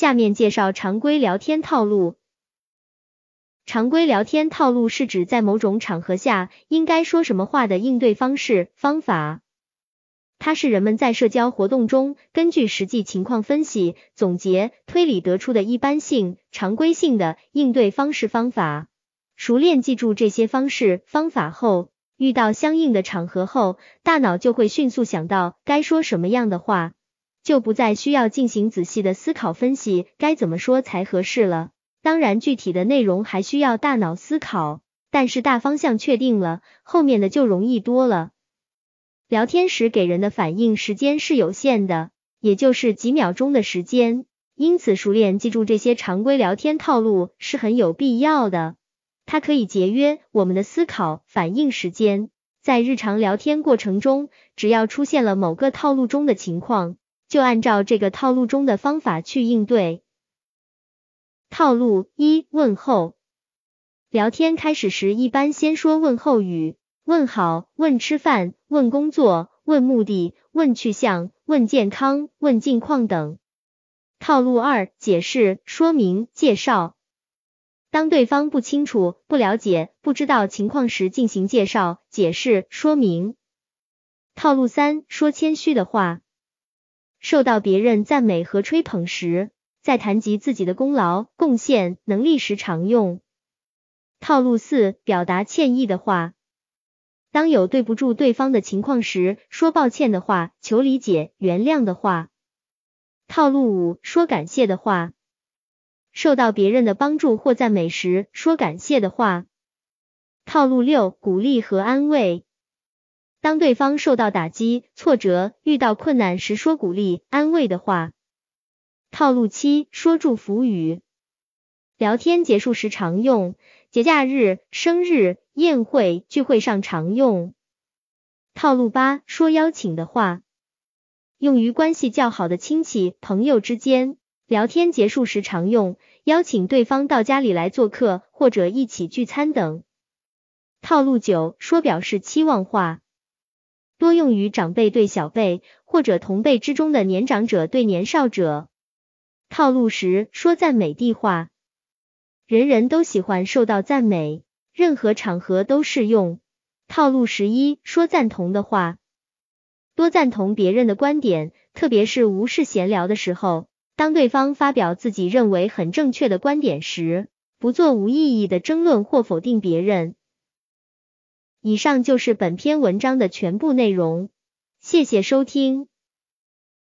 下面介绍常规聊天套路。常规聊天套路是指在某种场合下应该说什么话的应对方式、方法。它是人们在社交活动中根据实际情况分析、总结、推理得出的一般性、常规性的应对方式方法。熟练记住这些方式方法后，遇到相应的场合后，大脑就会迅速想到该说什么样的话，就不再需要进行仔细的思考分析该怎么说才合适了。当然，具体的内容还需要大脑思考，但是大方向确定了，后面的就容易多了。聊天时给人的反应时间是有限的，也就是几秒钟的时间，因此熟练记住这些常规聊天套路是很有必要的。它可以节约我们的思考反应时间，在日常聊天过程中，只要出现了某个套路中的情况，就按照这个套路中的方法去应对。套路一：问候。聊天开始时，一般先说问候语，问好，问吃饭，问工作，问目的，问去向，问健康，问近况等。套路二：解释、说明、介绍。当对方不清楚、不了解、不知道情况时，进行介绍、解释、说明。套路三：说谦虚的话。受到别人赞美和吹捧时，在谈及自己的功劳、贡献、能力时常用。套路四：表达歉意的话。当有对不住对方的情况时，说抱歉的话，求理解、原谅的话。套路五：说感谢的话。受到别人的帮助或赞美时，说感谢的话。套路六：鼓励和安慰。当对方受到打击、挫折、遇到困难时，说鼓励、安慰的话。套路七：说祝福语。聊天结束时常用，节假日、生日、宴会、聚会上常用。套路八：说邀请的话。用于关系较好的亲戚、朋友之间。聊天结束时常用，邀请对方到家里来做客或者一起聚餐等。套路九，说表示期望话，多用于长辈对小辈或者同辈之中的年长者对年少者。套路十，说赞美的话，人人都喜欢受到赞美，任何场合都适用。套路十一，说赞同的话，多赞同别人的观点，特别是无事闲聊的时候。当对方发表自己认为很正确的观点时，不做无意义的争论或否定别人。以上就是本篇文章的全部内容，谢谢收听。